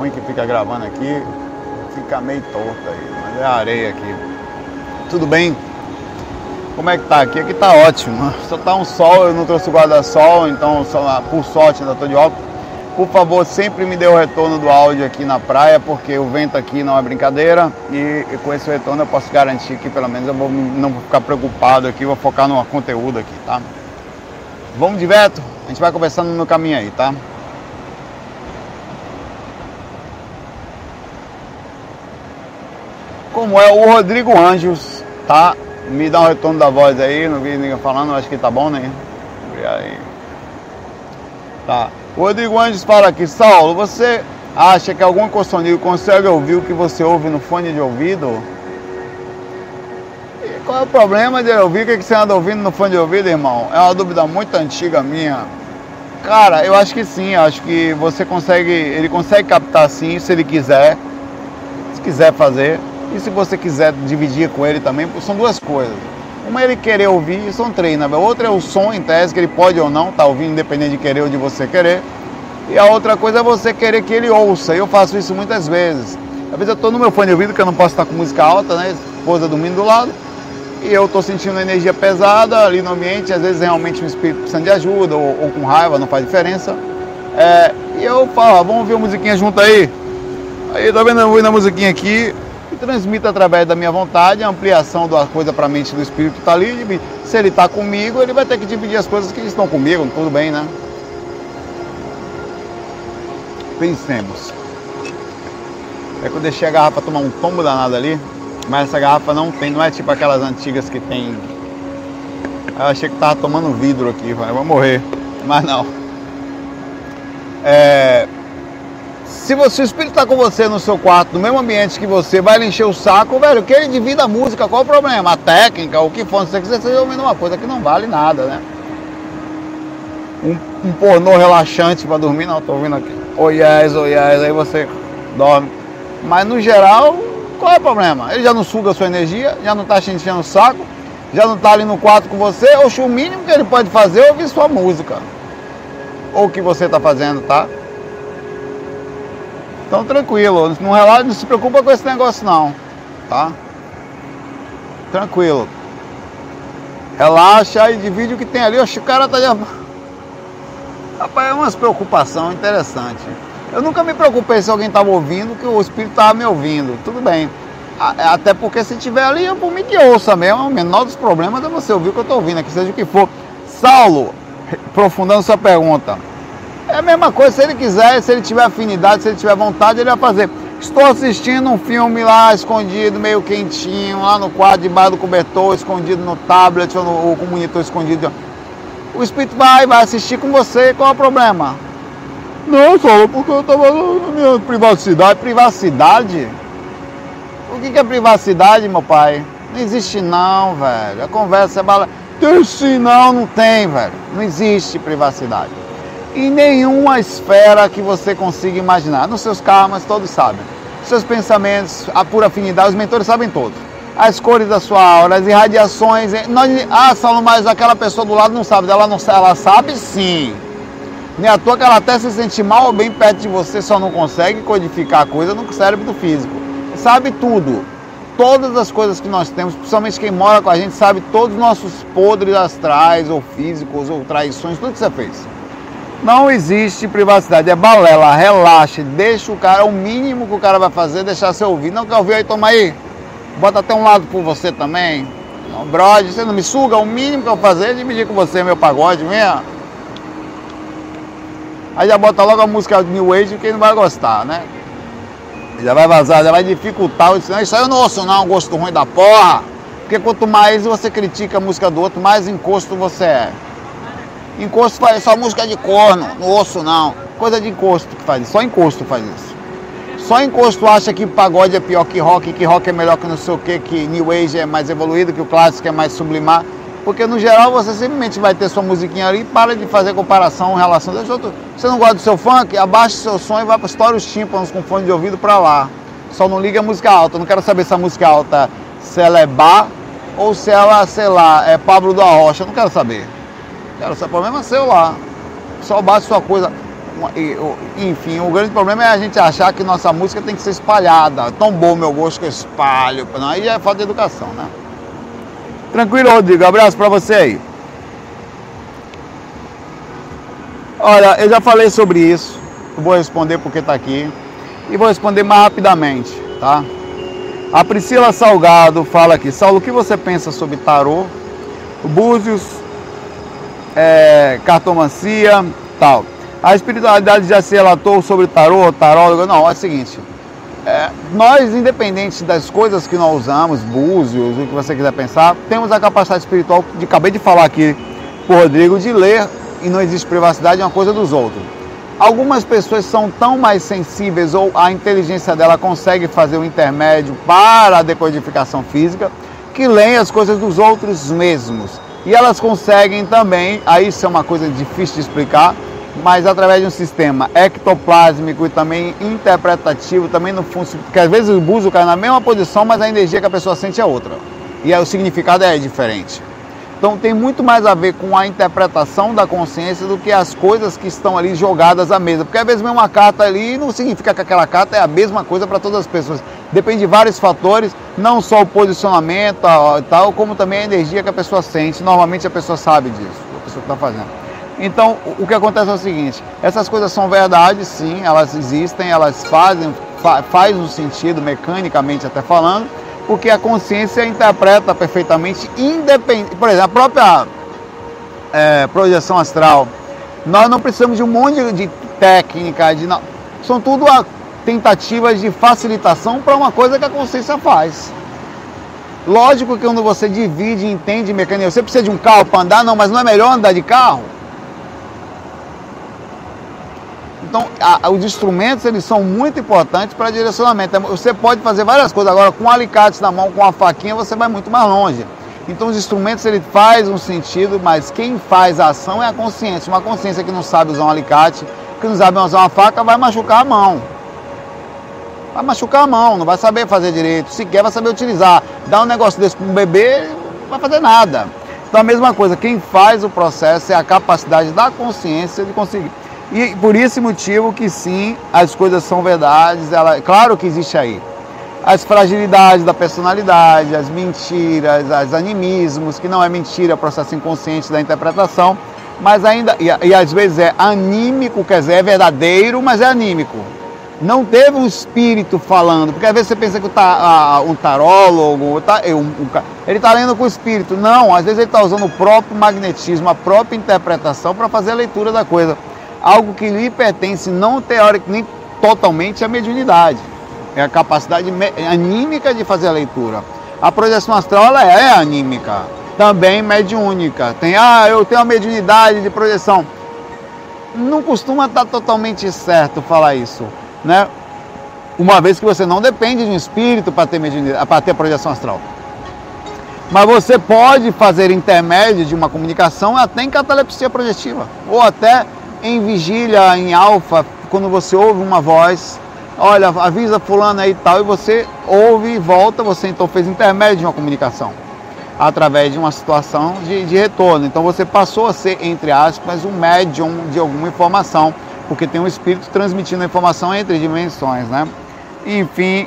ruim que fica gravando aqui, fica meio torto aí, mas é areia aqui. Tudo bem? Como é que tá aqui? Aqui tá ótimo. Só tá um sol, eu não trouxe guarda-sol, então só, por sorte ainda tô de óculos. Por favor, sempre me dê o retorno do áudio aqui na praia, porque o vento aqui não é brincadeira e, com esse retorno eu posso garantir que pelo menos eu vou, não vou ficar preocupado aqui, vou focar no conteúdo aqui, tá? Vamos de veto? A gente vai conversando no caminho aí, tá? Como é o Rodrigo Anjos, tá? Me dá um retorno da voz aí, não vi ninguém falando, acho que tá bom, né? E aí. Tá. O Rodrigo Anjos fala aqui, Saulo, você acha que algum consonível consegue ouvir o que você ouve no fone de ouvido? E qual é o problema de ouvir o que você anda ouvindo no fone de ouvido, irmão? É uma dúvida muito antiga minha. Cara, eu acho que sim, acho que você consegue, ele consegue captar sim, se ele quiser, se quiser fazer. E se você quiser dividir com ele também, são duas coisas. Uma é ele querer ouvir, é um treino. Né? Outra é o som em tese, que ele pode ou não estar tá ouvindo, independente de querer ou de você querer. E a outra coisa é você querer que ele ouça. Eu faço isso muitas vezes. Às vezes eu estou no meu fone de ouvido, que eu não posso estar com música alta, né? Esposa dormindo do lado. E eu estou sentindo uma energia pesada ali no ambiente. Às vezes realmente o espírito precisa de ajuda, ou, ou com raiva, não faz diferença. É, e eu falo, vamos ouvir a musiquinha junto aí. Aí tá vendo a musiquinha aqui transmito através da minha vontade, a ampliação da coisa para a mente do espírito está ali. Se ele está comigo, ele vai ter que dividir as coisas que estão comigo, tudo bem, né? Pensemos. É que eu deixei a garrafa tomar um tombo danado ali, mas essa garrafa não tem, não é tipo aquelas antigas que tem. Eu achei que tava tomando vidro aqui, vai, vou morrer. Mas não. É, se, você, o espírito está com você no seu quarto, no mesmo ambiente que você, vai lhe encher o saco, velho, que ele divida a música, qual o problema? A técnica, o que for, se você quiser, você ouvindo uma coisa que não vale nada, né? Um, um pornô relaxante para dormir, não, tô ouvindo aqui. Oh yes, oh yes, aí você dorme. Mas no geral, qual é o problema? Ele já não suga a sua energia, já não está te enchendo o saco, já não está ali no quarto com você, ou o mínimo que ele pode fazer é ouvir sua música. Ou o que você está fazendo, tá? Então tranquilo, não, relaxa, não se preocupa com esse negócio não, tá? Tranquilo. Relaxa e divide o que tem ali. Oxe, o cara tá de... Rapaz, é uma preocupação interessante. Eu nunca me preocupei se alguém estava ouvindo, que o espírito estava me ouvindo. Tudo bem. Até porque se tiver ali, eu por mim que ouça mesmo. O menor dos problemas é você ouvir o que eu estou ouvindo aqui, seja o que for. Saulo, aprofundando sua pergunta. É a mesma coisa, se ele quiser, se ele tiver afinidade, se ele tiver vontade, ele vai fazer. Estou assistindo um filme lá escondido, meio quentinho, lá no quarto, debaixo do cobertor, escondido no tablet ou, no, ou com o monitor escondido. O espírito vai, vai assistir com você, qual é o problema? Não, só porque eu estava na minha privacidade. Privacidade? O que, que é privacidade, meu pai? Não existe não, velho. A conversa é bala. Tem sim, não, não tem, velho. Não existe privacidade em nenhuma esfera que você consiga imaginar. Nos seus karmas, todos sabem. Seus pensamentos, a pura afinidade, os mentores sabem todos. As cores da sua aura, as irradiações. Nós, ah, Saulo, mas aquela pessoa do lado não sabe. Ela, não, ela sabe sim. Nem à toa que ela até se sente mal ou bem perto de você, só não consegue codificar a coisa no cérebro físico. Sabe tudo. Todas as coisas que nós temos, principalmente quem mora com a gente, sabe todos os nossos podres astrais ou físicos ou traições, tudo que você fez. Não existe privacidade, é balela, relaxe, deixa o cara, o mínimo que o cara vai fazer é deixar você ouvir. Não quer ouvir aí, toma aí. Bota até um lado por você também. Não, brode, você não me suga, o mínimo que eu vou fazer é dividir com você meu pagode, minha. Aí já bota logo a música New Age que ele não vai gostar, né? Já vai vazar, já vai dificultar. Isso aí eu não ouço não, gosto ruim da porra. Porque quanto mais você critica a música do outro, mais encosto você é. Encosto faz só música de corno, no osso não. Coisa de encosto que faz isso, só encosto faz isso. Só encosto acha que pagode é pior que rock, que rock é melhor que não sei o que, que New Age é mais evoluído, que o clássico é mais sublimar. Porque no geral você simplesmente vai ter sua musiquinha ali e para de fazer comparação em relação. Deixa outro. Você não gosta do seu funk? Abaixa seu som e vai para história os tímpanos com fone de ouvido para lá. Só não liga a música alta. Eu não quero saber se a música alta se ela é bar ou se ela, sei lá, é Pablo da Rocha. Eu não quero saber. Cara, o problema é seu lá. Só bate sua coisa. enfim, o grande problema é a gente achar que nossa música tem que ser espalhada. Tão bom meu gosto que eu espalho. Não, aí é falta de educação, né? Tranquilo, Rodrigo. Abraço para você aí. Olha, eu já falei sobre isso. Eu vou responder porque está aqui. E vou responder mais rapidamente, tá? A Priscila Salgado fala aqui. Saulo, o que você pensa sobre tarô, búzios, é, cartomancia, tal? A espiritualidade já se relatou sobre tarô, tarólogo? Não, é o seguinte. É, nós, independente das coisas que nós usamos, búzios, o que você quiser pensar, temos a capacidade espiritual, de acabei de falar aqui por Rodrigo, de ler e não existe privacidade uma coisa dos outros. Algumas pessoas são tão mais sensíveis ou a inteligência dela consegue fazer o intermédio para a decodificação física que leem as coisas dos outros mesmos. E elas conseguem também, aí isso é uma coisa difícil de explicar, mas através de um sistema ectoplásmico e também interpretativo, também no funciona, porque às vezes o buzo cai na mesma posição, mas a energia que a pessoa sente é outra. E aí o significado é diferente. Então tem muito mais a ver com a interpretação da consciência do que as coisas que estão ali jogadas à mesa. Porque às vezes vem uma carta ali não significa que aquela carta é a mesma coisa para todas as pessoas. Depende de vários fatores, não só o posicionamento tal, como também a energia que a pessoa sente. Normalmente a pessoa sabe disso, a pessoa que está fazendo. Então o que acontece é o seguinte, essas coisas são verdades, sim, elas existem, elas fazem, fa faz um sentido mecanicamente até falando, porque a consciência interpreta perfeitamente, independente. Por exemplo, a própria é, projeção astral, nós não precisamos de um monte de técnica, de, são tudo tentativas de facilitação para uma coisa que a consciência faz. Lógico que quando você divide entende mecanismo, você precisa de um carro para andar, não, mas não é melhor andar de carro? Então, a, os instrumentos eles são muito importantes para direcionamento. Você pode fazer várias coisas agora com alicates na mão, com a faquinha, você vai muito mais longe. Então, os instrumentos ele faz um sentido, mas quem faz a ação é a consciência. Uma consciência que não sabe usar um alicate, que não sabe usar uma faca, vai machucar a mão. Vai machucar a mão, não vai saber fazer direito. Se quer, vai saber utilizar. Dar um negócio desse para um bebê, não vai fazer nada. Então, a mesma coisa, quem faz o processo é a capacidade da consciência de conseguir. E por esse motivo que sim, as coisas são verdades, ela, claro que existe aí. As fragilidades da personalidade, as mentiras, os animismos, que não é mentira, é processo inconsciente da interpretação, mas ainda, e, e às vezes é anímico, quer dizer, é verdadeiro, mas é anímico. Não teve um espírito falando, porque às vezes você pensa que tá, um tarólogo, tá, ele está lendo com o espírito. Não, às vezes ele está usando o próprio magnetismo, a própria interpretação para fazer a leitura da coisa algo que lhe pertence não teórico nem totalmente à mediunidade. É a capacidade anímica de fazer a leitura. A projeção astral ela é anímica, também mediúnica. Tem, ah, eu tenho a mediunidade de projeção. Não costuma estar totalmente certo falar isso, né? Uma vez que você não depende de um espírito para ter mediunidade, para ter projeção astral. Mas você pode fazer intermédio de uma comunicação até em catalepsia projetiva, ou até em vigília, em alfa, quando você ouve uma voz, olha, avisa fulano aí e tal, e você ouve e volta, você então fez intermédio de uma comunicação, através de uma situação de, de retorno. Então você passou a ser, entre aspas, um médium de alguma informação, porque tem um espírito transmitindo a informação entre dimensões, né? Enfim,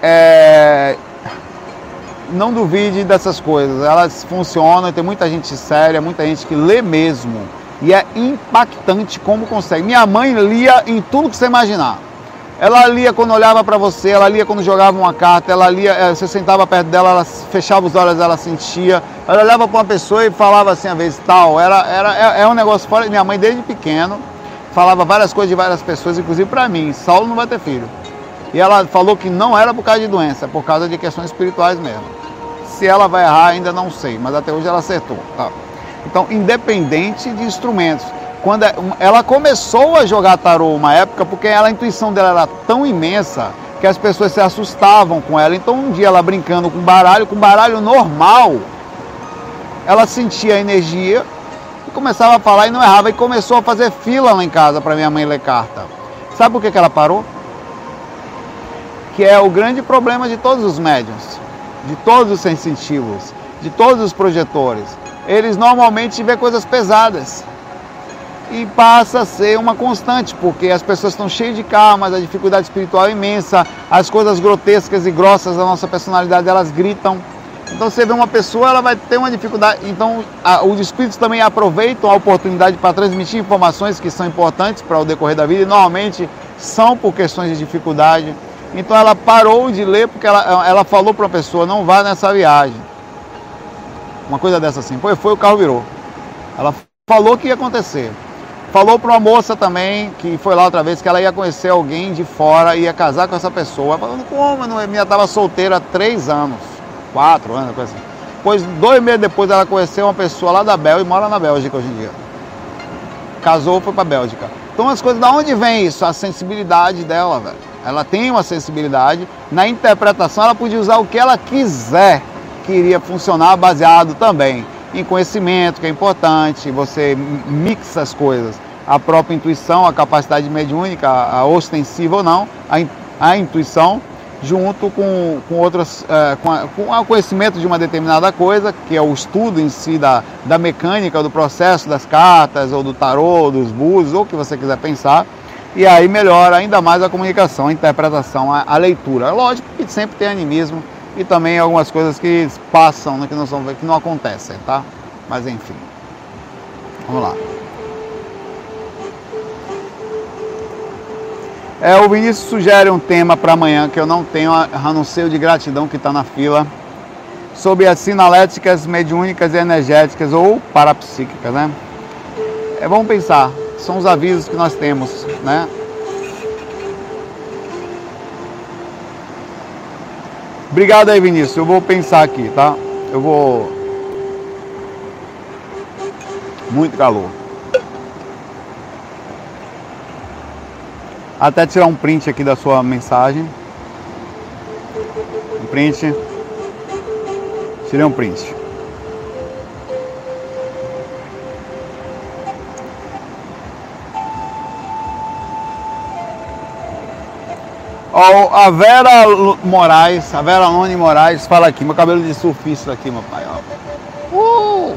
é... não duvide dessas coisas, elas funcionam, tem muita gente séria, muita gente que lê mesmo e é impactante como consegue. Minha mãe lia em tudo que você imaginar. Ela lia quando olhava para você, ela lia quando jogava uma carta, ela lia, eh, você sentava perto dela, ela fechava os olhos, ela sentia. Ela olhava para uma pessoa e falava assim, a vez tal. Era, era, é, é um negócio fora. Minha mãe, desde pequeno, falava várias coisas de várias pessoas, inclusive para mim. Saulo não vai ter filho. E ela falou que não era por causa de doença, por causa de questões espirituais mesmo. Se ela vai errar, ainda não sei, mas até hoje ela acertou. Tá? Então, independente de instrumentos. Quando é, ela começou a jogar tarô uma época, porque ela, a intuição dela era tão imensa que as pessoas se assustavam com ela. Então, um dia ela brincando com baralho, com baralho normal, ela sentia a energia começava a falar e não errava. E começou a fazer fila lá em casa para minha mãe ler carta. Sabe por que, que ela parou? Que é o grande problema de todos os médiums, de todos os sensitivos, de todos os projetores eles normalmente vê coisas pesadas. e passa a ser uma constante, porque as pessoas estão cheias de karmas, a dificuldade espiritual é imensa, as coisas grotescas e grossas da nossa personalidade elas gritam. Então você vê uma pessoa, ela vai ter uma dificuldade. Então a, os espíritos também aproveitam a oportunidade para transmitir informações que são importantes para o decorrer da vida e normalmente são por questões de dificuldade. Então ela parou de ler porque ela, ela falou para a pessoa, não vá nessa viagem. Uma coisa dessa assim. Foi, foi o carro virou. Ela falou que ia acontecer. Falou para uma moça também, que foi lá outra vez, que ela ia conhecer alguém de fora, ia casar com essa pessoa. Falando, como? Minha estava solteira há três anos, quatro anos, coisa assim. Pois dois meses depois ela conheceu uma pessoa lá da Bélgica e mora na Bélgica hoje em dia. Casou, foi para Bélgica. Então as coisas, da onde vem isso? A sensibilidade dela, velho. Ela tem uma sensibilidade. Na interpretação ela podia usar o que ela quiser, que iria funcionar baseado também em conhecimento, que é importante, você mixa as coisas a própria intuição, a capacidade mediúnica, a ostensiva ou não, a, a intuição, junto com, com outras, é, com, a, com o conhecimento de uma determinada coisa, que é o estudo em si da, da mecânica, do processo das cartas, ou do tarô, dos búzios, ou o que você quiser pensar, e aí melhora ainda mais a comunicação, a interpretação, a, a leitura. Lógico que sempre tem animismo e também algumas coisas que passam, né, que, não são, que não acontecem, tá? Mas enfim, vamos lá. É, o Vinícius sugere um tema para amanhã que eu não tenho, a não ser o de gratidão que está na fila, sobre as sinaléticas mediúnicas e energéticas ou parapsíquicas, né? É, vamos pensar, são os avisos que nós temos, né? Obrigado aí, Vinícius. Eu vou pensar aqui, tá? Eu vou. Muito calor. Até tirar um print aqui da sua mensagem. Um print. Tirei um print. Ó, a Vera Moraes, a Vera Lone Moraes fala aqui, meu cabelo de surfista aqui, meu pai. Uh!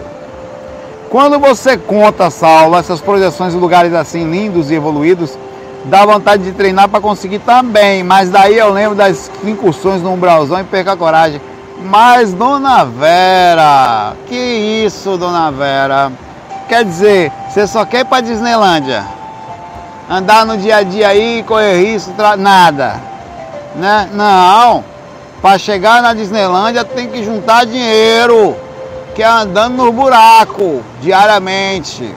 Quando você conta, Saulo, essas projeções de lugares assim lindos e evoluídos, dá vontade de treinar para conseguir também. Mas daí eu lembro das incursões no umbralzão e perca a coragem. Mas, dona Vera, que isso, dona Vera? Quer dizer, você só quer ir para Disneylândia? Andar no dia a dia aí, correr risco, nada né? Não. Para chegar na Disneylândia tem que juntar dinheiro, que é andando no buraco diariamente.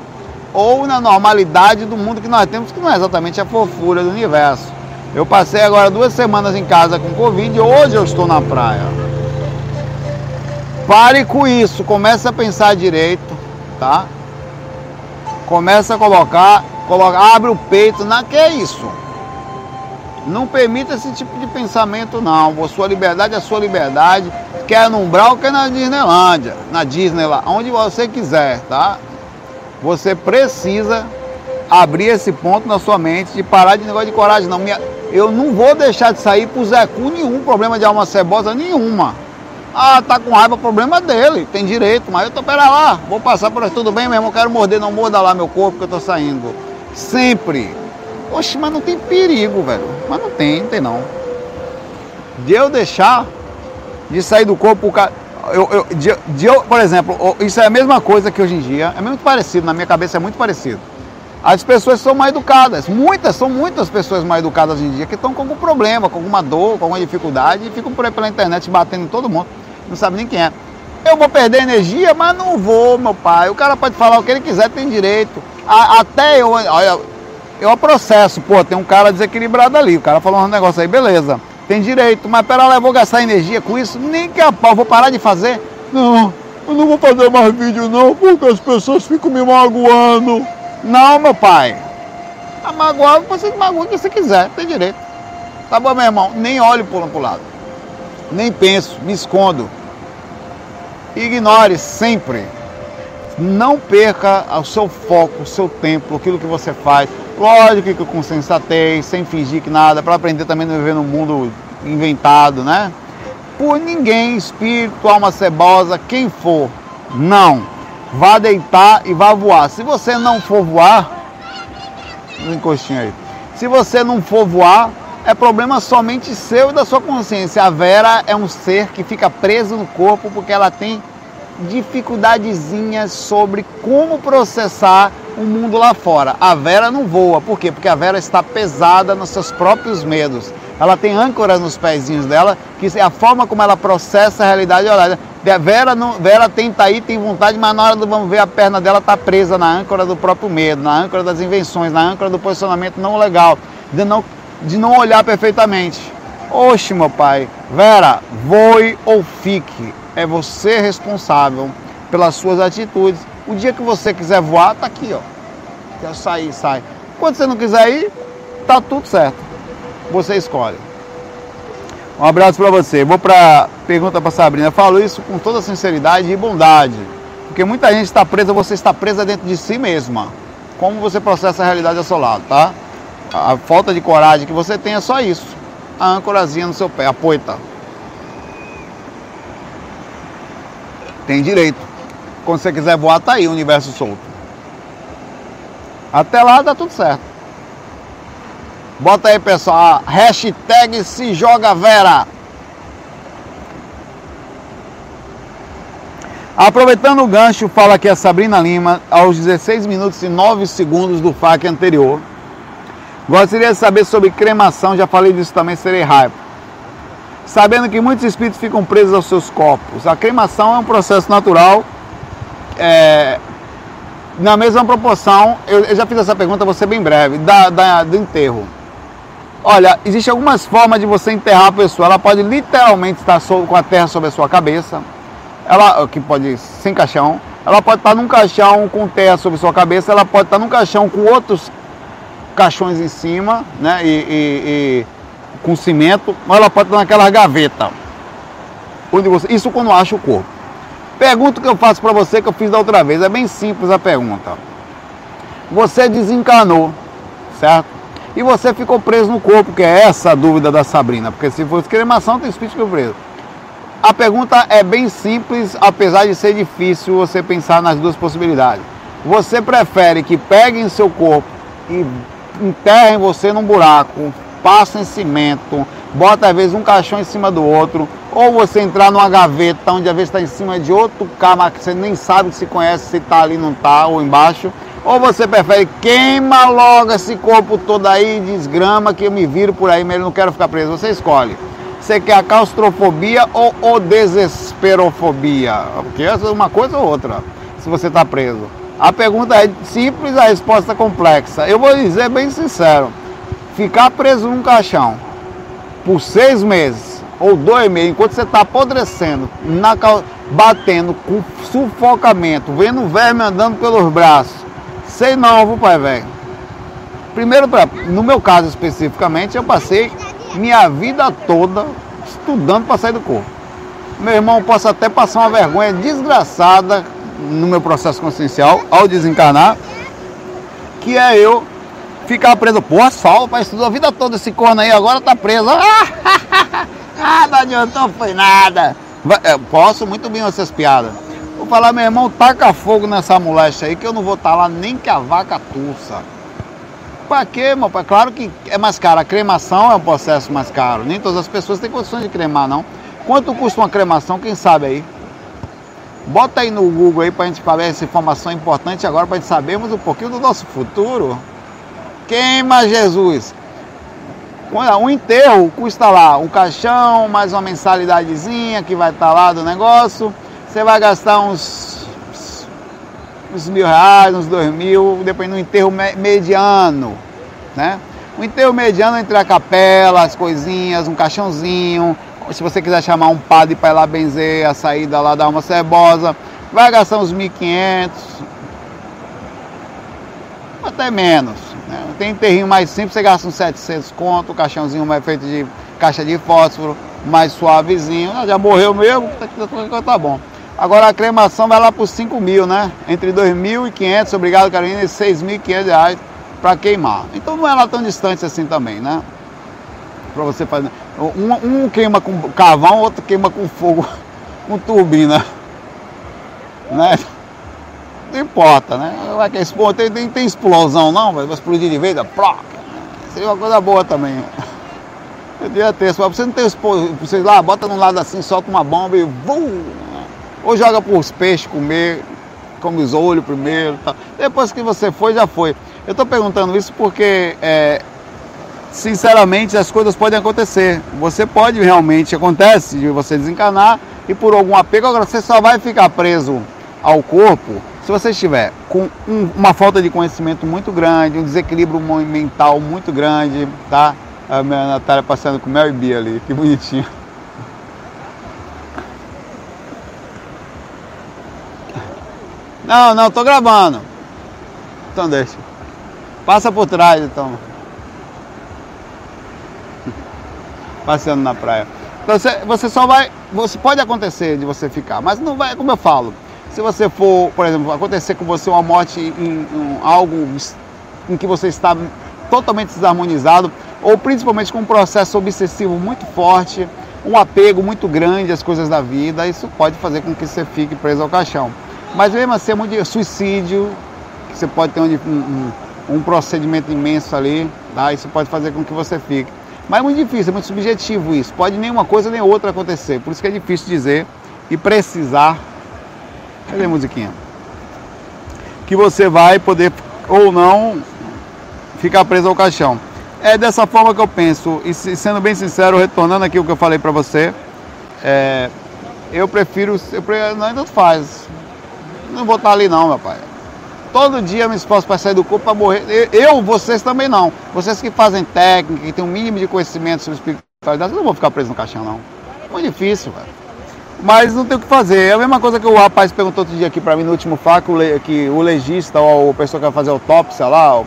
Ou na normalidade do mundo que nós temos, que não é exatamente a fofura do universo. Eu passei agora duas semanas em casa com Covid e hoje eu estou na praia. Pare com isso, comece a pensar direito, tá? Começa a colocar, coloca, abre o peito, na que é isso? Não permita esse tipo de pensamento, não. A sua liberdade é sua liberdade. Quer no Umbral, quer na Disneylândia, na Disney lá, onde você quiser, tá? Você precisa abrir esse ponto na sua mente de parar de negócio de coragem, não. Eu não vou deixar de sair pro Zé Cu nenhum problema de alma cebosa nenhuma. Ah, tá com raiva, problema dele, tem direito, mas eu tô, pera lá, vou passar por tudo bem mesmo, eu quero morder, não morda lá meu corpo que eu tô saindo. Sempre Oxe, mas não tem perigo, velho. Mas não tem, não tem não. De eu deixar de sair do corpo, eu, eu, de, de por exemplo, isso é a mesma coisa que hoje em dia, é muito parecido, na minha cabeça é muito parecido. As pessoas são mais educadas, muitas, são muitas pessoas mais educadas hoje em dia que estão com algum problema, com alguma dor, com alguma dificuldade e ficam por aí pela internet batendo em todo mundo, não sabe nem quem é. Eu vou perder energia, mas não vou, meu pai. O cara pode falar o que ele quiser, tem direito. A, até eu, olha, eu processo, pô, tem um cara desequilibrado ali, o cara falou um negócio aí, beleza, tem direito, mas pera lá, eu vou gastar energia com isso, nem que a pau, vou parar de fazer? Não, eu não vou fazer mais vídeo não, porque as pessoas ficam me magoando. Não, meu pai, a magoar, você magoa o que você quiser, tem direito. Tá bom, meu irmão, nem olho pro, pro lado, nem penso, me escondo. Ignore sempre. Não perca o seu foco, o seu tempo, aquilo que você faz. Lógico que com sensatez, sem fingir que nada, para aprender também a viver num mundo inventado, né? Por ninguém, espírito, alma cebosa, quem for, não. Vá deitar e vá voar. Se você não for voar, no encostinho aí. Se você não for voar, é problema somente seu e da sua consciência. A Vera é um ser que fica preso no corpo porque ela tem dificuldadezinhas sobre como processar o mundo lá fora. A Vera não voa, por quê? Porque a Vera está pesada nos seus próprios medos. Ela tem âncoras nos pezinhos dela, que é a forma como ela processa a realidade. Olha, a Vera, não, Vera tenta ir, tem vontade, mas na hora do vamos ver, a perna dela está presa na âncora do próprio medo, na âncora das invenções, na âncora do posicionamento não legal, de não, de não olhar perfeitamente. Oxe, meu pai, Vera, voe ou fique é você responsável pelas suas atitudes. O dia que você quiser voar, tá aqui, ó. Quer sair, sai. Quando você não quiser ir, tá tudo certo. Você escolhe. Um abraço para você. Vou para pergunta para Sabrina. Falo isso com toda sinceridade e bondade, porque muita gente está presa, você está presa dentro de si mesma. Como você processa a realidade ao seu lado, tá? A falta de coragem que você tem é só isso. A âncorazinha no seu pé, a poita. Tem direito. Quando você quiser voar, tá aí o universo solto. Até lá dá tudo certo. Bota aí, pessoal, hashtag se joga Vera. Aproveitando o gancho, fala aqui a Sabrina Lima, aos 16 minutos e 9 segundos do FAQ anterior. Gostaria de saber sobre cremação, já falei disso também, serei hype sabendo que muitos espíritos ficam presos aos seus corpos. A cremação é um processo natural, é, na mesma proporção, eu, eu, já fiz essa pergunta, vou ser bem breve, da, da, do enterro. Olha, existem algumas formas de você enterrar a pessoa. Ela pode literalmente estar com a terra sobre a sua cabeça, ela que pode sem caixão. Ela pode estar num caixão com terra sobre a sua cabeça, ela pode estar num caixão com outros caixões em cima, né? E, e, e com cimento, ou ela pode estar naquela gaveta. Onde você, isso quando acha o corpo. Pergunta que eu faço para você que eu fiz da outra vez, é bem simples a pergunta. Você desencanou, certo? E você ficou preso no corpo, que é essa a dúvida da Sabrina, porque se fosse cremação tem espírito que preso. A pergunta é bem simples, apesar de ser difícil você pensar nas duas possibilidades. Você prefere que peguem seu corpo e enterrem você num buraco, passa em cimento, bota às vezes um caixão em cima do outro, ou você entrar numa gaveta onde às vezes está em cima de outro carro que você nem sabe se conhece, se está ali, não está, ou embaixo, ou você prefere queima logo esse corpo todo aí, desgrama que eu me viro por aí, mas eu não quero ficar preso. Você escolhe. Você quer a claustrofobia ou o desesperofobia? Porque é uma coisa ou outra, se você está preso. A pergunta é simples, a resposta é complexa. Eu vou dizer bem sincero ficar preso num caixão por seis meses ou dois meses, enquanto você está apodrecendo, na, batendo com sufocamento, vendo verme andando pelos braços, sei não, viu, pai velho. Primeiro, no meu caso especificamente, eu passei minha vida toda estudando para sair do corpo. Meu irmão, posso até passar uma vergonha desgraçada no meu processo consciencial ao desencarnar, que é eu ficar preso. Pô, asfalto, pai, estudou a vida toda esse corno aí, agora tá preso. Ah, não adiantou, foi nada. É, posso muito bem essas piadas. Falar, meu irmão, taca fogo nessa moléstia aí que eu não vou estar tá lá nem que a vaca tussa. Pra quê, meu pai? Claro que é mais caro. A cremação é um processo mais caro. Nem todas as pessoas têm condições de cremar, não. Quanto custa uma cremação? Quem sabe aí? Bota aí no Google aí pra gente falar essa informação importante agora pra gente sabermos um pouquinho do nosso futuro queima Jesus. Um enterro custa lá um caixão, mais uma mensalidadezinha que vai estar tá lá do negócio. Você vai gastar uns, uns mil reais, uns dois mil, depois no enterro mediano, né? Um enterro mediano entre a capela, as coisinhas, um caixãozinho. Se você quiser chamar um padre para ir lá benzer a saída lá da alma cebosa, vai gastar uns 1.500, até menos. Né? Tem terrinho mais simples, você gasta uns 700 conto, caixãozinho mais feito de caixa de fósforo, mais suavezinho. Ah, já morreu mesmo, tá, tá bom. Agora a cremação vai lá por 5 mil, né? Entre 2.500, obrigado Carolina, e 6.500 reais para queimar. Então não é lá tão distante assim também, né? Para você fazer. Um, um queima com carvão, outro queima com fogo, com turbina. Né? importa, né? Vai que explode, tem, tem, tem explosão não, vai explodir de vez, plá. Seria uma coisa boa também. Eu devia ter, você não tem vocês lá, bota num lado assim, solta uma bomba e vum, ou joga para os peixes comer, come os olhos primeiro, tá. depois que você foi, já foi. Eu estou perguntando isso porque é, sinceramente, as coisas podem acontecer. Você pode realmente, acontece de você desencanar e por algum apego, agora você só vai ficar preso ao corpo se você estiver com um, uma falta de conhecimento muito grande, um desequilíbrio mental muito grande, tá? A minha Natália passando com Mary B ali, que bonitinho. Não, não, tô gravando. Então deixa. Passa por trás então. passeando na praia. Então você, você só vai. Você pode acontecer de você ficar, mas não vai, como eu falo, se você for, por exemplo, acontecer com você uma morte em, em algo em que você está totalmente desarmonizado, ou principalmente com um processo obsessivo muito forte, um apego muito grande às coisas da vida, isso pode fazer com que você fique preso ao caixão. Mas mesmo assim, é suicídio, que você pode ter um, um, um procedimento imenso ali, tá? isso pode fazer com que você fique. Mas é muito difícil, é muito subjetivo isso. Pode nem uma coisa nem outra acontecer. Por isso que é difícil dizer e precisar. Cadê a musiquinha? Que você vai poder ou não ficar preso ao caixão. É dessa forma que eu penso. E sendo bem sincero, retornando aqui o que eu falei para você, é, eu prefiro. Eu, não, tanto faz. Não vou estar ali não, meu pai. Todo dia eu me esforço para sair do corpo para morrer. Eu, vocês também não. Vocês que fazem técnica, que têm um mínimo de conhecimento sobre espiritualidade, não vão ficar presos no caixão, não. Muito difícil, velho. Mas não tem o que fazer. É a mesma coisa que o rapaz perguntou outro dia aqui para mim no último faco, que o legista ou a pessoa que vai fazer autópsia lá,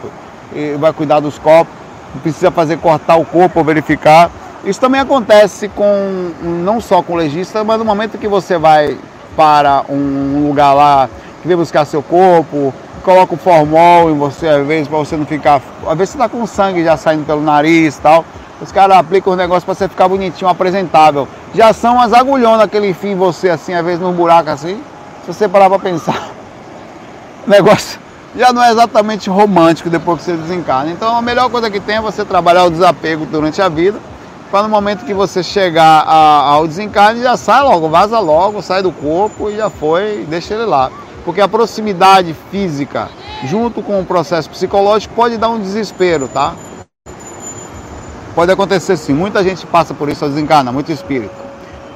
vai cuidar dos corpos, precisa fazer cortar o corpo ou verificar. Isso também acontece com não só com o legista, mas no momento que você vai para um lugar lá que vem buscar seu corpo, coloca o formol em você, às vezes, para você não ficar. Às vezes você tá com sangue já saindo pelo nariz e tal. Os caras aplicam os negócios para você ficar bonitinho, apresentável. Já são as agulhonas aquele fim em você, assim, às vezes num buraco assim. Se você parar para pensar, o negócio já não é exatamente romântico depois que você desencarna. Então a melhor coisa que tem é você trabalhar o desapego durante a vida. Para no momento que você chegar ao desencarne, já sai logo, vaza logo, sai do corpo e já foi, deixa ele lá porque a proximidade física junto com o processo psicológico pode dar um desespero, tá? Pode acontecer sim, muita gente passa por isso, desencarna, muito espírito.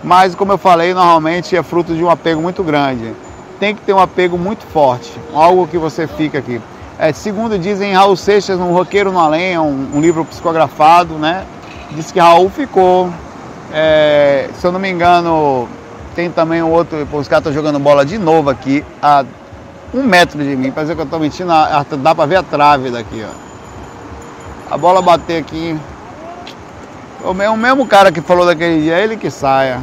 Mas, como eu falei, normalmente é fruto de um apego muito grande. Tem que ter um apego muito forte, algo que você fica aqui. É, segundo dizem Raul Seixas, no Roqueiro no Além, um, um livro psicografado, né? Diz que Raul ficou, é, se eu não me engano, tem também um outro, os caras estão jogando bola de novo aqui, a um metro de mim. Parece que eu estou mentindo, dá para ver a trave daqui, ó. A bola bater aqui. O mesmo, cara que falou daquele dia, é ele que saia.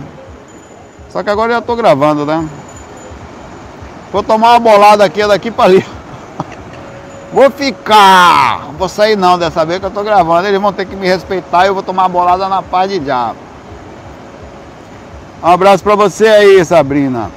Só que agora eu já estou gravando, né? Vou tomar uma bolada aqui, daqui para ali. Vou ficar! Não vou sair não dessa vez que eu estou gravando. Eles vão ter que me respeitar e eu vou tomar bolada na paz de diabo. Um abraço para você aí, Sabrina.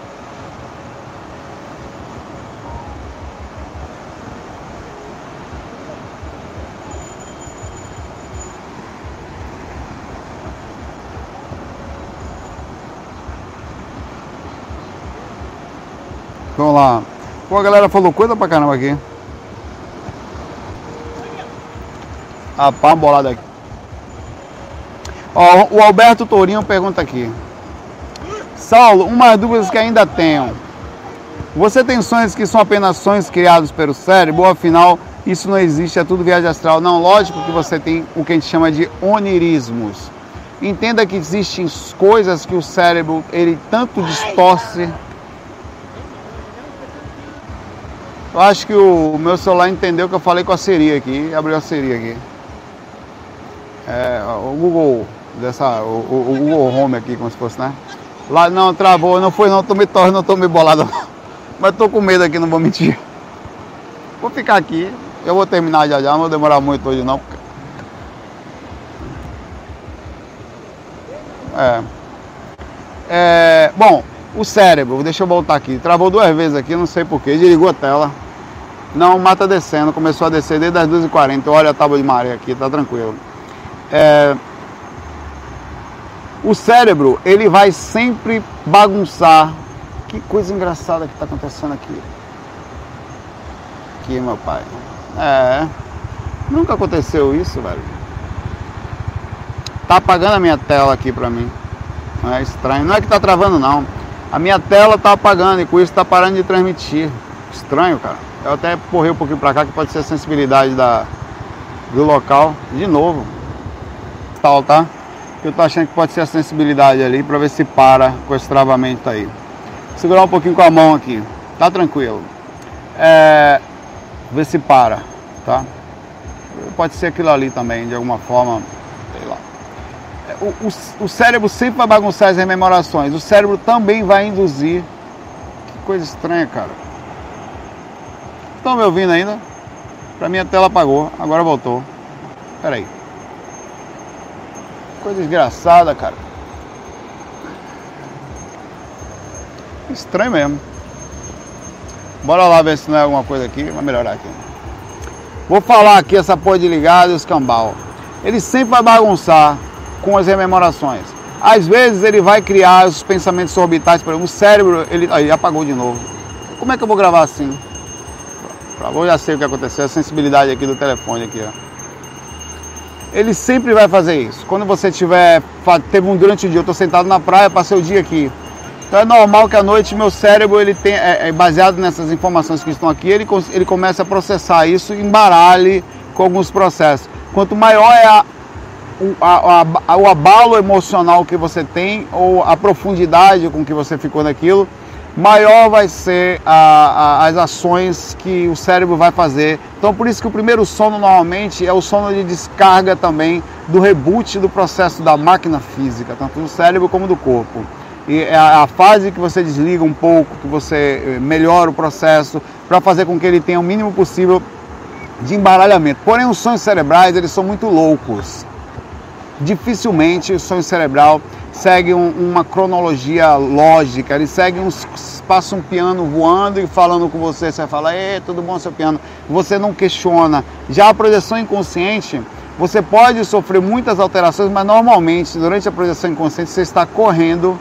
Vamos lá. Pô, a galera falou coisa pra caramba aqui. A pá, bolada aqui. Ó, o Alberto Tourinho pergunta aqui. Saulo, uma das dúvidas que ainda tenho. Você tem sonhos que são apenas sonhos criados pelo cérebro, afinal isso não existe, é tudo viagem astral? Não, lógico que você tem o que a gente chama de onirismos. Entenda que existem coisas que o cérebro ele tanto distorce. Eu acho que o meu celular entendeu que eu falei com a Siri aqui, abriu a Siri aqui. É, o Google, dessa, o, o, o Google Home aqui, como se fosse, né? Lá não, travou, não foi não, tô me torno, não tô me bolado. Mas tô com medo aqui, não vou mentir. Vou ficar aqui, eu vou terminar já já, não vou demorar muito hoje não. É. é bom, O cérebro, deixa eu voltar aqui, travou duas vezes aqui, não sei porquê, desligou a tela. Não, tá descendo, começou a descer desde as 2h40, olha a tábua de maré aqui, tá tranquilo. É, o cérebro, ele vai sempre bagunçar. Que coisa engraçada que está acontecendo aqui. Aqui, meu pai. É. Nunca aconteceu isso, velho. Tá apagando a minha tela aqui pra mim. Não é estranho. Não é que tá travando, não. A minha tela tá apagando e com isso tá parando de transmitir. Estranho, cara. Eu até corri um pouquinho pra cá que pode ser a sensibilidade da, do local. De novo. Tal, tá? Eu tô achando que pode ser a sensibilidade ali para ver se para com esse travamento aí. Segurar um pouquinho com a mão aqui, tá tranquilo. É, ver se para, tá? Pode ser aquilo ali também, de alguma forma, sei lá. É, o, o, o cérebro sempre vai bagunçar as rememorações. O cérebro também vai induzir. Que coisa estranha, cara. Estão me ouvindo ainda? Pra mim a tela apagou, agora voltou. Peraí. Coisa desgraçada, cara. Estranho mesmo. Bora lá ver se não é alguma coisa aqui. Vai melhorar aqui. Vou falar aqui essa porra de ligado e os cambal. Ele sempre vai bagunçar com as rememorações. Às vezes ele vai criar os pensamentos orbitais, por exemplo, o cérebro, ele aí apagou de novo. Como é que eu vou gravar assim? Eu já sei o que aconteceu, a sensibilidade aqui do telefone aqui, ó ele sempre vai fazer isso. Quando você tiver, teve um durante o dia, eu estou sentado na praia, passei o dia aqui. Então é normal que à noite meu cérebro, ele tem, é, é baseado nessas informações que estão aqui, ele, ele começa a processar isso, embaralhe com alguns processos. Quanto maior é a, o, a, a, o abalo emocional que você tem, ou a profundidade com que você ficou naquilo, maior vai ser a, a, as ações que o cérebro vai fazer. Então, por isso que o primeiro sono normalmente é o sono de descarga também do reboot do processo da máquina física, tanto do cérebro como do corpo. E é a, fase que você desliga um pouco, que você eh, melhora o processo para fazer com que ele tenha o mínimo possível de embaralhamento. Porém, os sonhos cerebrais eles são muito loucos. Dificilmente o sonho cerebral segue um, uma cronologia lógica, ele segue uns passa um piano voando e falando com você, você falar, ei, tudo bom seu piano? Você não questiona. Já a projeção inconsciente, você pode sofrer muitas alterações, mas normalmente durante a projeção inconsciente você está correndo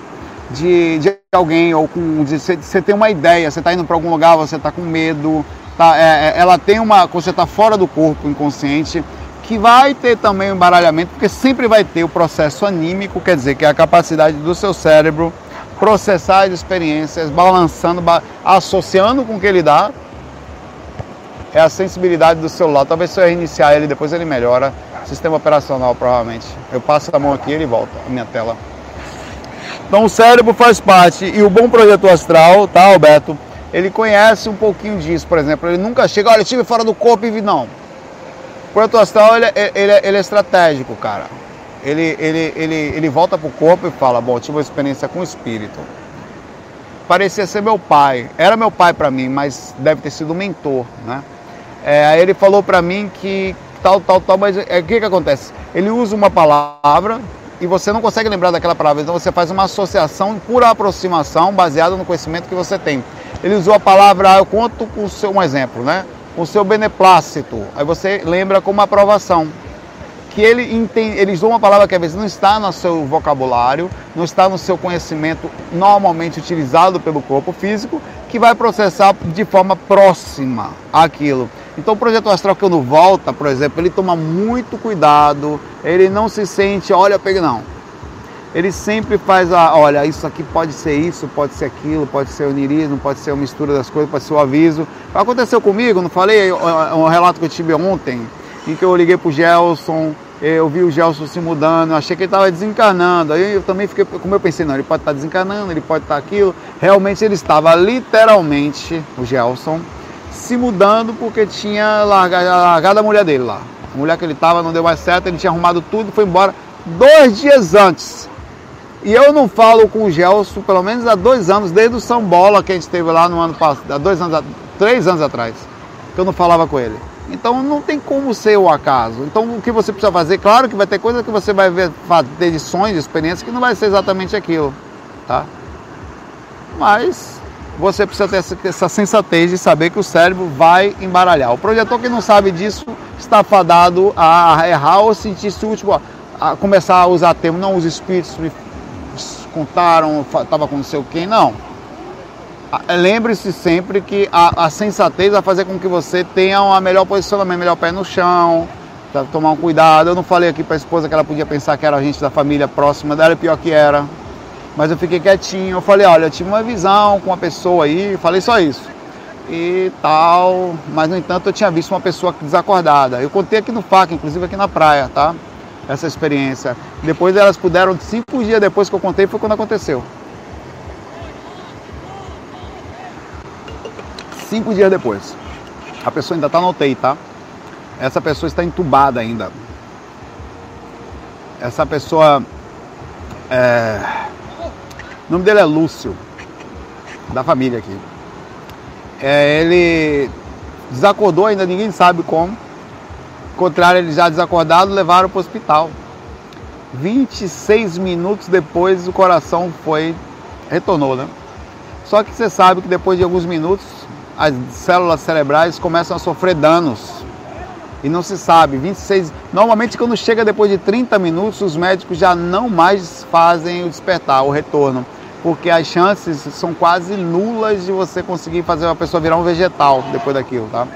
de, de alguém ou com de, você, você tem uma ideia, você está indo para algum lugar, você está com medo, tá, é, é ela tem uma, você está fora do corpo inconsciente, que vai ter também o embaralhamento, porque sempre vai ter o processo anímico, quer dizer, que é a capacidade do seu cérebro processar as experiências, balançando, associando com o que ele dá, é a sensibilidade do celular. Talvez se eu reiniciar ele, depois ele melhora. Sistema operacional, provavelmente. Eu passo a mão aqui e ele volta, a minha tela. Então o cérebro faz parte, e o bom projeto astral, tá, Alberto? Ele conhece um pouquinho disso, por exemplo. Ele nunca chega, olha, estive fora do corpo e vi, não. O projeto astral, ele, é, ele, ele é estratégico, cara ele, ele, ele, ele volta para o corpo e fala: Bom, tive uma experiência com o espírito. Parecia ser meu pai, era meu pai para mim, mas deve ter sido um mentor, né? É, aí ele falou para mim que tal, tal, tal, mas é, o que, que acontece? Ele usa uma palavra e você não consegue lembrar daquela palavra, então você faz uma associação por aproximação baseada no conhecimento que você tem. Ele usou a palavra, eu conto com um exemplo, né? O seu beneplácito, aí você lembra como aprovação que ele entende, eles usam uma palavra que às vezes não está no seu vocabulário, não está no seu conhecimento normalmente utilizado pelo corpo físico, que vai processar de forma próxima aquilo. Então o projeto astral quando volta, por exemplo, ele toma muito cuidado, ele não se sente, olha, pegue não. Ele sempre faz a, olha, isso aqui pode ser isso, pode ser aquilo, pode ser o nirismo, pode ser a mistura das coisas, pode ser o aviso. Aconteceu comigo, não falei, um relato que eu tive ontem, em que eu liguei pro Gelson, eu vi o Gelson se mudando, achei que ele estava desencarnando. Aí eu também fiquei, como eu pensei, não, ele pode estar tá desencarnando, ele pode estar tá aquilo. Realmente ele estava literalmente, o Gelson, se mudando porque tinha largado, largado a mulher dele lá. A mulher que ele estava não deu mais certo, ele tinha arrumado tudo e foi embora dois dias antes. E eu não falo com o Gelson, pelo menos há dois anos, desde o São Bola que a gente teve lá no ano passado, há dois anos, três anos atrás, que eu não falava com ele. Então não tem como ser o acaso. Então o que você precisa fazer, claro que vai ter coisa que você vai ver, ter de sonhos, de experiências que não vai ser exatamente aquilo, tá? mas você precisa ter essa, essa sensatez de saber que o cérebro vai embaralhar. O projetor que não sabe disso está fadado a errar ou sentir-se último, a começar a usar termo, não os espíritos contaram, estava com não sei o quem, não. Lembre-se sempre que a, a, sensatez vai fazer com que você tenha uma melhor posicionamento, melhor pé no chão, tá, tomar um cuidado. Eu não falei aqui para a esposa que ela podia pensar que era gente da família próxima dela, pior que era. Mas eu fiquei quietinho, eu falei, olha, eu tive uma visão com uma pessoa aí, falei só isso. E tal, mas no entanto eu tinha visto uma pessoa desacordada. Eu contei aqui no FAC, inclusive aqui na praia, tá? Essa experiência. Depois elas puderam, cinco dias depois que eu contei, foi quando aconteceu. Cinco dias depois. A pessoa ainda está no UTI, tá? Essa pessoa está entubada ainda. Essa pessoa. É... O nome dele é Lúcio, da família aqui. É, ele desacordou ainda, ninguém sabe como Encontraram ele já desacordado, levaram para o hospital. 26 minutos depois o coração foi retornou, né? Só que você sabe que depois de alguns minutos as células cerebrais começam a sofrer danos. E não se sabe, 26. Normalmente quando chega depois de 30 minutos, os médicos já não mais fazem o despertar, o retorno, porque as chances são quase nulas de você conseguir fazer uma pessoa virar um vegetal depois daquilo, tá?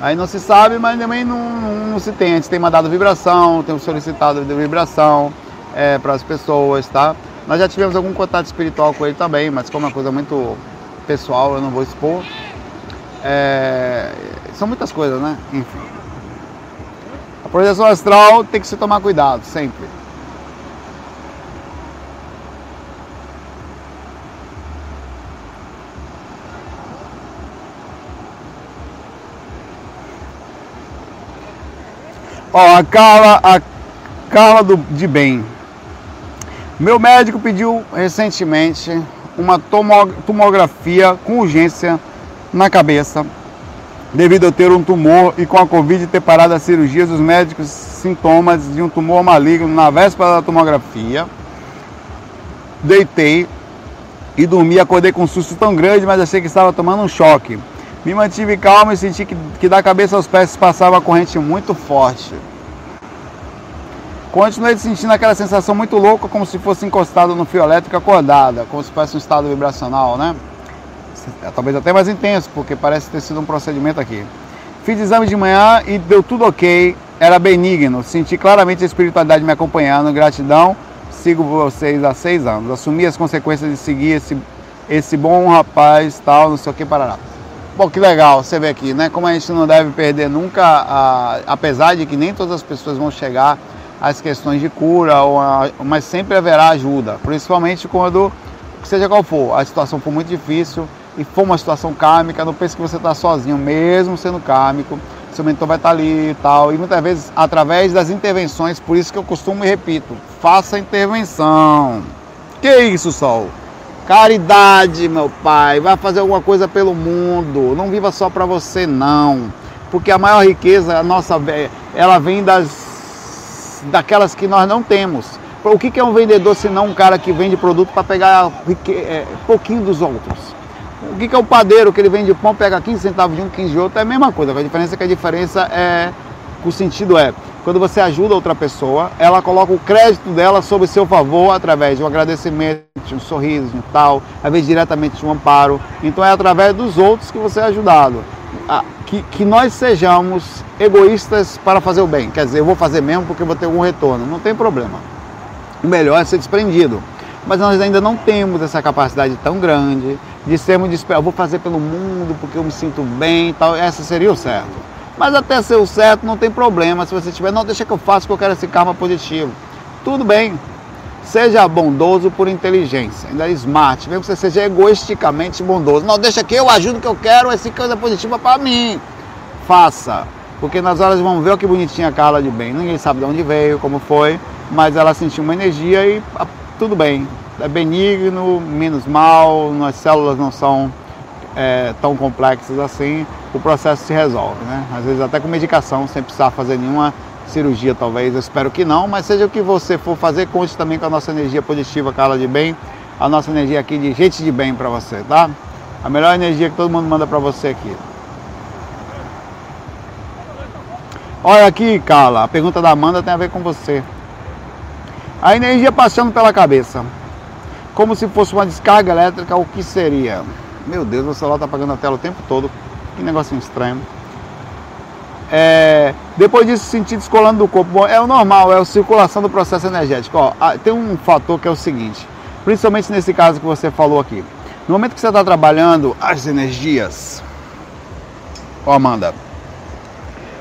Aí não se sabe, mas também não, não, não se tem. A gente tem mandado vibração, temos solicitado de vibração é, para as pessoas, tá? Nós já tivemos algum contato espiritual com ele também, mas como é uma coisa muito pessoal, eu não vou expor. É, são muitas coisas, né? Enfim. A projeção astral tem que se tomar cuidado, sempre. Ó, a Carla, a Carla do, de Bem. Meu médico pediu recentemente uma tomografia com urgência na cabeça, devido a ter um tumor e com a Covid ter parado as cirurgias, os médicos sintomas de um tumor maligno na véspera da tomografia. Deitei e dormi, acordei com um susto tão grande, mas achei que estava tomando um choque. Me mantive calmo e senti que, que da cabeça aos pés passava uma corrente muito forte. Continuei sentindo aquela sensação muito louca, como se fosse encostado no fio elétrico acordada, como se fosse um estado vibracional, né? É, talvez até mais intenso, porque parece ter sido um procedimento aqui. Fiz exame de manhã e deu tudo ok, era benigno. Senti claramente a espiritualidade me acompanhando, gratidão. Sigo vocês há seis anos. Assumi as consequências de seguir esse, esse bom rapaz, tal, não sei o que, parará. Pô, que legal você vê aqui, né? Como a gente não deve perder nunca, a, apesar de que nem todas as pessoas vão chegar às questões de cura, a, mas sempre haverá ajuda, principalmente quando, seja qual for, a situação for muito difícil e for uma situação kármica, não pense que você está sozinho, mesmo sendo kármico, seu mentor vai estar tá ali e tal, e muitas vezes através das intervenções, por isso que eu costumo e repito, faça intervenção. Que isso, Sol? Caridade, meu pai, vai fazer alguma coisa pelo mundo. Não viva só para você, não. Porque a maior riqueza, a nossa, ela vem das daquelas que nós não temos. O que é um vendedor se não um cara que vende produto para pegar é, pouquinho dos outros? O que é o padeiro que ele vende pão, pega 15 centavos de um, 15 de outro? É a mesma coisa. A diferença é que a diferença é, o sentido é, quando você ajuda outra pessoa, ela coloca o crédito dela sob seu favor através de um agradecimento, um sorriso, um tal, às vezes diretamente um amparo. Então é através dos outros que você é ajudado. Que, que nós sejamos egoístas para fazer o bem. Quer dizer, eu vou fazer mesmo porque vou ter algum retorno. Não tem problema. O melhor é ser desprendido. Mas nós ainda não temos essa capacidade tão grande de sermos desprendidos. Eu vou fazer pelo mundo porque eu me sinto bem e tal. Essa seria o certo. Mas até ser o certo não tem problema. Se você tiver, não, deixa que eu faço que eu quero esse karma positivo. Tudo bem. Seja bondoso por inteligência, ainda é smart, mesmo que você seja egoisticamente bondoso. Não, deixa que eu ajudo que eu quero essa coisa positiva para mim. Faça, porque nas horas vamos ver o que bonitinha a Carla de bem. Ninguém sabe de onde veio, como foi, mas ela sentiu uma energia e ah, tudo bem. É benigno, menos mal, as células não são é, tão complexas assim, o processo se resolve, né? Às vezes até com medicação, sem precisar fazer nenhuma cirurgia, talvez, eu espero que não, mas seja o que você for fazer, conte também com a nossa energia positiva, Carla de Bem, a nossa energia aqui de gente de bem para você, tá? A melhor energia que todo mundo manda para você aqui. Olha aqui, Carla, a pergunta da Amanda tem a ver com você. A energia passando pela cabeça. Como se fosse uma descarga elétrica, o que seria? Meu Deus, o celular tá apagando a tela o tempo todo. Que negocinho estranho. É, depois disso, sentir descolando do corpo. Bom, é o normal, é a circulação do processo energético. Ó, tem um fator que é o seguinte, principalmente nesse caso que você falou aqui. No momento que você está trabalhando as energias, ó Amanda,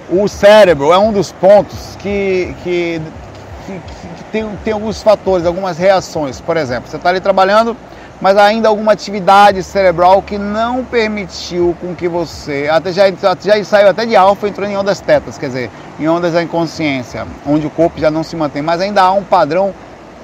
o cérebro é um dos pontos que, que, que, que tem, tem alguns fatores, algumas reações. Por exemplo, você está ali trabalhando, mas ainda alguma atividade cerebral que não permitiu com que você, até já, já saiu até de alfa, entrou em ondas tetas, quer dizer, em ondas da inconsciência, onde o corpo já não se mantém, mas ainda há um padrão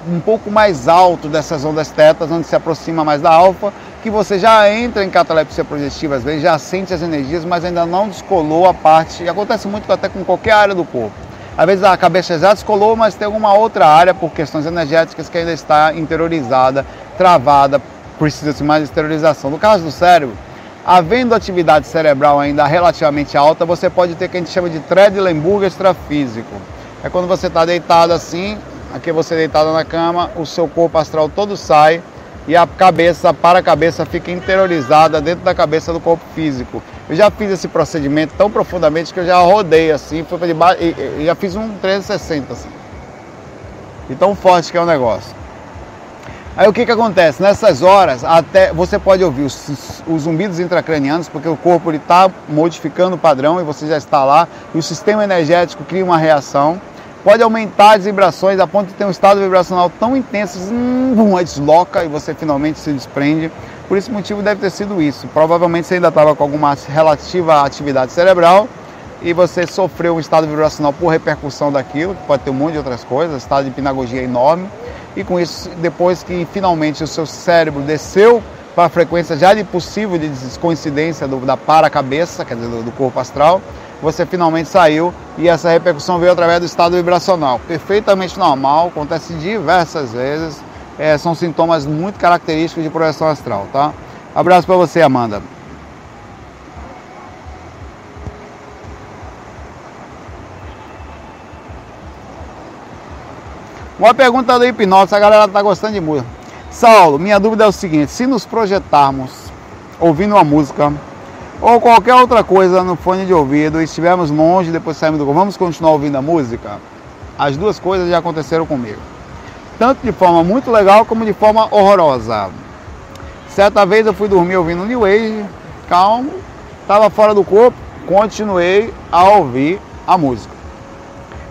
um pouco mais alto dessas ondas tetas, onde se aproxima mais da alfa, que você já entra em catalepsia projetiva, às vezes já sente as energias, mas ainda não descolou a parte, e acontece muito até com qualquer área do corpo. Às vezes a cabeça já descolou, mas tem alguma outra área por questões energéticas que ainda está interiorizada travada, precisa-se mais de esterilização. No caso do cérebro, havendo atividade cerebral ainda relativamente alta, você pode ter o que a gente chama de Trendelenburg extrafísico. É quando você está deitado assim, aqui você deitado na cama, o seu corpo astral todo sai e a cabeça, para a cabeça, fica interiorizada dentro da cabeça do corpo físico. Eu já fiz esse procedimento tão profundamente que eu já rodei assim, fui para debaixo e, já fiz um 360 assim. E tão forte que é o negócio. Aí o que, que acontece? Nessas horas, até você pode ouvir os, os zumbidos intracranianos, porque o corpo está modificando o padrão e você já está lá, e o sistema energético cria uma reação. Pode aumentar as vibrações a ponto de ter um estado vibracional tão intenso, hum, desloca e você finalmente se desprende. Por esse motivo deve ter sido isso. Provavelmente você ainda estava com alguma relativa atividade cerebral e você sofreu um estado vibracional por repercussão daquilo, que pode ter um monte de outras coisas, estado de hipnagogia enorme e com isso, depois que finalmente o seu cérebro desceu para a frequência já de possível de coincidência do, da para-cabeça, quer dizer, do, do corpo astral, você finalmente saiu e essa repercussão veio através do estado vibracional. Perfeitamente normal, acontece diversas vezes, é, são sintomas muito característicos de projeção astral, tá? Abraço para você, Amanda. Uma pergunta do hipnose, a galera tá gostando de música. Saulo, minha dúvida é o seguinte: se nos projetarmos ouvindo uma música ou qualquer outra coisa no fone de ouvido e estivermos longe, depois saímos do corpo, vamos continuar ouvindo a música? As duas coisas já aconteceram comigo. Tanto de forma muito legal como de forma horrorosa. Certa vez eu fui dormir ouvindo New Age, calmo, estava fora do corpo, continuei a ouvir a música.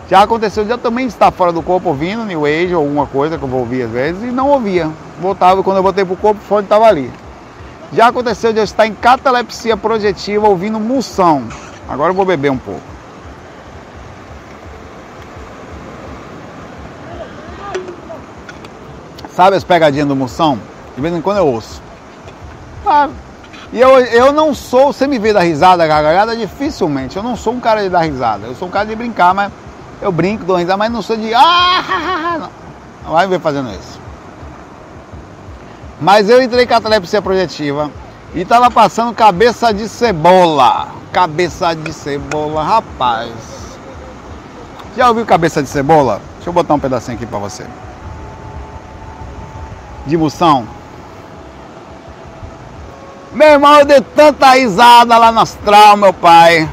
Já aconteceu eu também estar fora do corpo ouvindo New Age ou alguma coisa que eu vou ouvir às vezes e não ouvia. Voltava quando eu voltei pro corpo, o fone estava ali. Já aconteceu de eu estar em catalepsia projetiva ouvindo moção. Agora eu vou beber um pouco. Sabe as pegadinhas do moção? De vez em quando eu ouço. Ah, e eu, eu não sou, você me vê da risada, gargalhada, dificilmente. Eu não sou um cara de dar risada. Eu sou um cara de brincar, mas eu brinco, dou risada, mas não sou de. Ah, não. não vai me ver fazendo isso. Mas eu entrei a catalepsia projetiva e tava passando cabeça de cebola. Cabeça de cebola, rapaz. Já ouviu cabeça de cebola? Deixa eu botar um pedacinho aqui para você. De moção. Meu irmão, eu dei tanta risada lá no astral, meu pai.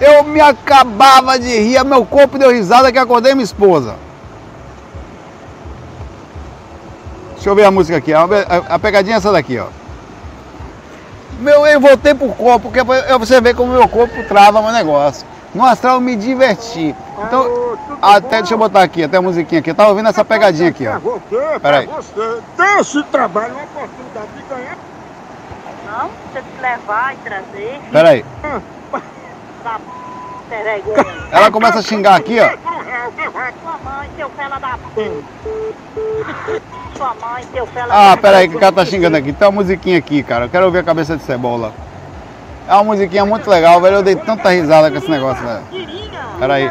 Eu me acabava de rir, meu corpo deu risada que acordei minha esposa. Deixa eu ver a música aqui, a, pegadinha é essa daqui, ó. Meu, eu voltei pro corpo, porque você vê como meu corpo trava meu negócio. No astral eu me diverti. Então, até deixa eu botar aqui, até a musiquinha aqui. Eu tava ouvindo essa pegadinha aqui, ó. Você, Peraí. Você. Desse trabalho, uma oportunidade de ganhar. Não, você te levar e trazer. Peraí. Da Ela começa a xingar aqui, ó. Sua mãe, seu fela da Sua mãe, seu fela Ah, peraí, que o cara tá xingando aqui. Tem uma musiquinha aqui, cara. Eu quero ouvir a cabeça de cebola. É uma musiquinha muito legal, velho. Eu dei tanta risada com esse negócio, velho. Peraí.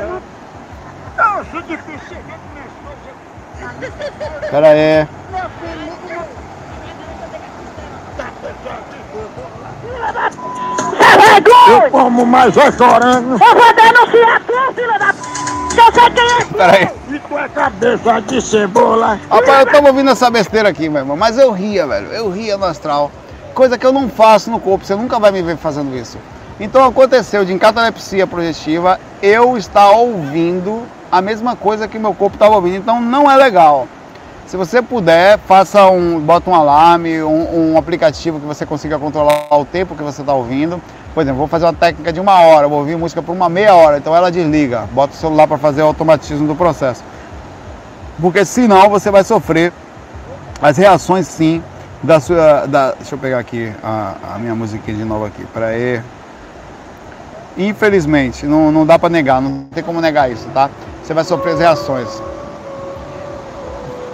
acho difícil chegar começou. Pera aí. Meu filho, vergonha! eu como mais vai chorando. Eu vou denunciar tu, filha da p. Que eu sei quem é. Pera aí. E tua cabeça de cebola. Rapaz, eu tava ouvindo essa besteira aqui, meu irmão, mas eu ria, velho. Eu ria no astral. Coisa que eu não faço no corpo, você nunca vai me ver fazendo isso. Então aconteceu de em catalepsia projetiva eu estar ouvindo a mesma coisa que meu corpo estava ouvindo. Então não é legal. Se você puder, faça um, bota um alarme, um, um aplicativo que você consiga controlar o tempo que você está ouvindo. Por exemplo, vou fazer uma técnica de uma hora, vou ouvir música por uma meia hora, então ela desliga, bota o celular para fazer o automatismo do processo. Porque senão você vai sofrer as reações sim da sua. Da, deixa eu pegar aqui a, a minha musiquinha de novo aqui. Para aí. Infelizmente, não, não dá para negar, não tem como negar isso, tá? Você vai sofrer as reações.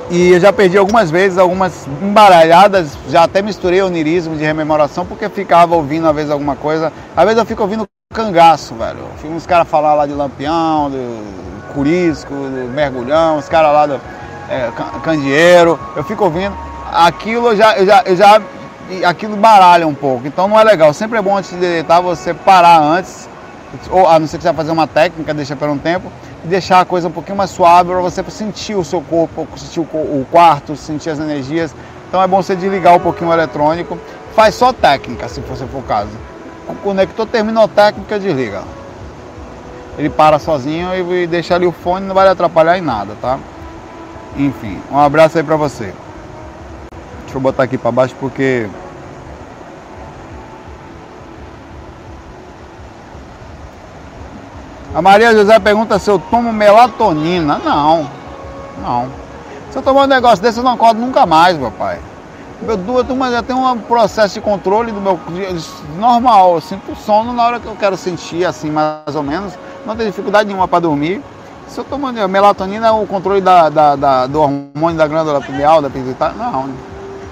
E eu já perdi algumas vezes, algumas embaralhadas, já até misturei onirismo de rememoração, porque ficava ouvindo às vezes alguma coisa. Às vezes eu fico ouvindo cangaço, velho. Fico uns caras falar lá de lampião, do curisco, do mergulhão, os caras lá do é, can- candeeiro. Eu fico ouvindo. Aquilo já, eu já, eu já. Aquilo baralha um pouco. Então não é legal. Sempre é bom antes de deitar você parar antes. Ou a não ser que você vai fazer uma técnica, deixa por um tempo, e deixar a coisa um pouquinho mais suave para você sentir o seu corpo, sentir o quarto, sentir as energias. Então é bom você desligar um pouquinho o eletrônico. Faz só técnica, se se for o caso. O conector terminou a técnica, desliga. Ele para sozinho e deixa ali o fone, não vai atrapalhar em nada, tá? Enfim, um abraço aí pra você. Deixa eu botar aqui pra baixo porque A Maria José pergunta se eu tomo melatonina. Não, não. Se eu tomar um negócio desse, eu não acordo nunca mais, meu pai. Eu, du- eu, tenho um processo de controle do meu normal. Eu sinto sono na hora que eu quero sentir, assim, mais ou menos. Não tenho dificuldade nenhuma para dormir. Se eu tomo melatonina, o controle da, da- da- do hormônio da glândula pineal, da pituitária. Não.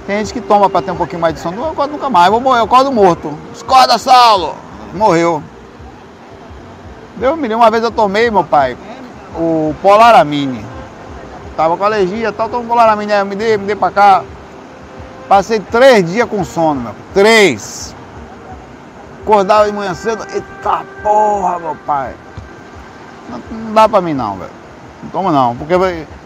Tem gente que toma para ter um pouquinho mais de sono. Eu acordo nunca mais. Vou morrer, eu acordo morto. Escorda, Saulo! Morreu. Deu me Uma vez eu tomei, meu pai, o Polaramine. Tava com alergia, tal, tomei um Polaramine, aí me dê, me dê pra cá. Passei três dias com sono, meu. Três. Acordava de manhã cedo, eita porra, meu pai. Não, não dá pra mim não, velho. Não toma não, porque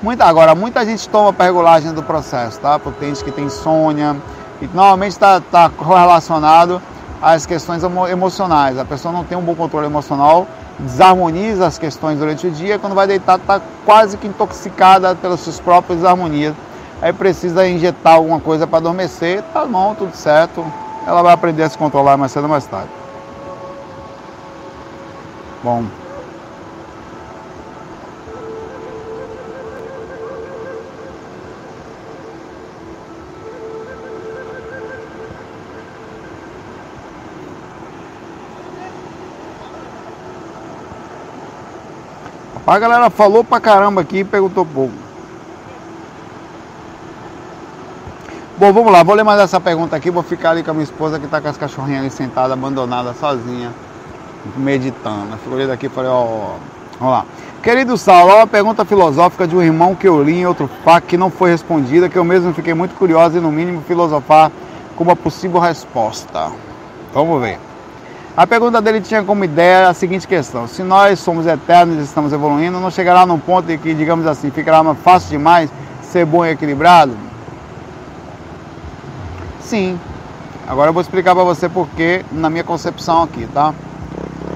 muita, agora muita gente toma para regulagem do processo, tá? Porque tem gente que tem insônia e normalmente está tá correlacionado às questões emo- emocionais. A pessoa não tem um bom controle emocional, desarmoniza as questões durante o dia, quando vai deitar está quase que intoxicada pelas suas próprias desarmonias. Aí precisa injetar alguma coisa para adormecer, tá bom, tudo certo. Ela vai aprender a se controlar mais cedo ou mais tarde. Bom. A galera falou pra caramba aqui e perguntou pouco. Bom, vamos lá, vou ler mais essa pergunta aqui, vou ficar ali com a minha esposa que tá com as cachorrinhas ali sentada, abandonada, sozinha, meditando. Eu olhei daqui e falei, ó, ó, vamos lá. Querido Saulo, uma pergunta filosófica de um irmão que eu li em outro FAQ que não foi respondida, que eu mesmo fiquei muito curioso e no mínimo filosofar com uma possível resposta. Vamos ver. A pergunta dele tinha como ideia a seguinte questão: se nós somos eternos e estamos evoluindo, não chegará num ponto em que, digamos assim, ficará fácil demais ser bom e equilibrado? Sim. Agora eu vou explicar para você por que na minha concepção aqui, tá?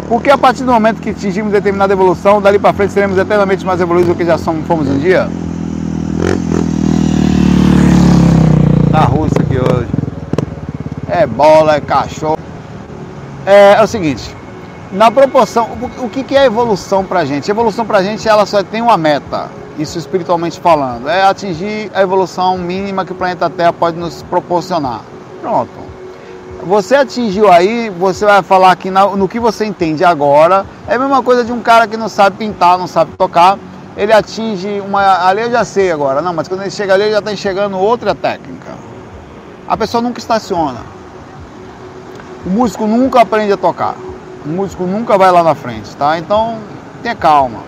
Porque a partir do momento que atingimos determinada evolução, dali para frente seremos eternamente mais evoluídos do que já somos, fomos um dia? Tá ruim isso aqui hoje. É bola, é cachorro. É, é o seguinte, na proporção, o, o que, que é evolução pra gente? Evolução pra gente, ela só tem uma meta, isso espiritualmente falando, é atingir a evolução mínima que o planeta Terra pode nos proporcionar. Pronto. Você atingiu aí, você vai falar que na- no que você entende agora, é a mesma coisa de um cara que não sabe pintar, não sabe tocar, ele atinge uma. Ali eu já sei agora, não, mas quando ele chega ali, ele já está enxergando outra técnica. A pessoa nunca estaciona. O músico nunca aprende a tocar. O músico nunca vai lá na frente, tá? Então, tenha calma.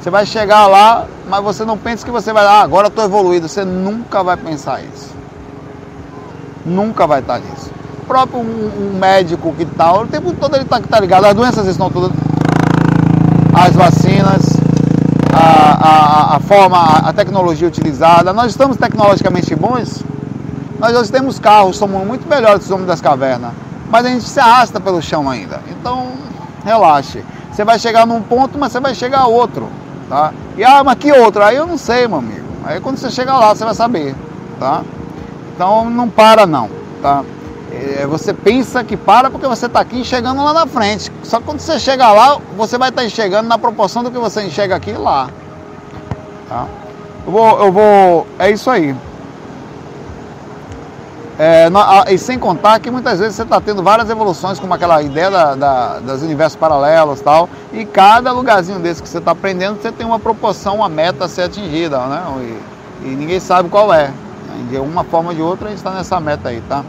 Você vai chegar lá, mas você não pensa que você vai, ah, agora estou evoluído. Você nunca vai pensar isso. Nunca vai estar nisso. O próprio um, um médico que tal, o tempo todo ele está tá ligado, as doenças estão todas, as vacinas, a, a, a forma, a tecnologia utilizada. Nós estamos tecnologicamente bons, nós hoje temos carros, somos muito melhores que os homens das cavernas, mas a gente se arrasta pelo chão ainda. Então, relaxe. Você vai chegar num ponto, mas você vai chegar a outro, tá? E ah, mas que outro? Aí eu não sei, meu amigo. Aí quando você chegar lá, você vai saber, tá? Então não para não, tá? É, você pensa que para porque você está aqui enxergando lá na frente. Só que quando você chegar lá, você vai estar tá enxergando na proporção do que você enxerga aqui lá. Tá? Eu vou, eu vou. É isso aí. É, e sem contar que muitas vezes você está tendo várias evoluções, como aquela ideia da, da, das universos paralelos tal, e cada lugarzinho desse que você está aprendendo, você tem uma proporção, uma meta a ser atingida, né? E, e ninguém sabe qual é. De uma forma ou de outra, a gente está nessa meta aí, tá?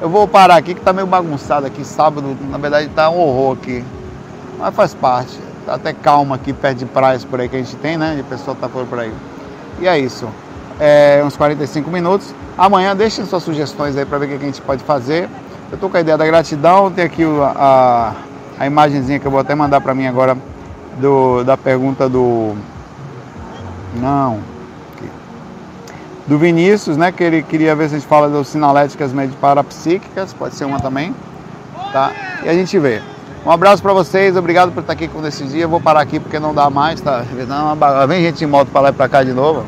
Eu vou parar aqui que tá meio bagunçado aqui, sábado, na verdade tá um horror aqui. Mas faz parte. Tá até calma aqui perto de praias por aí que a gente tem, né? De pessoa tá por aí. E é isso. É, uns 45 minutos. Amanhã deixem suas sugestões aí para ver o que a gente pode fazer. Eu tô com a ideia da gratidão, tem aqui a, a, a imagenzinha que eu vou até mandar para mim agora do, da pergunta do. Não do Vinícius, né? Que ele queria ver se a gente fala das sinaléticas parapsíquicas, pode ser uma também, tá? E a gente vê. Um abraço para vocês, obrigado por estar aqui com esse dia. Eu vou parar aqui porque não dá mais, tá? Vem gente em moto para lá e para cá de novo.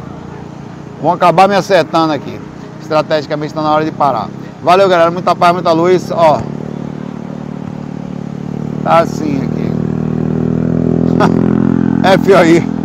Vão acabar me acertando aqui. Estrategicamente está na hora de parar. Valeu, galera. Muita paz, muita luz. Ó. Tá assim aqui. FOI.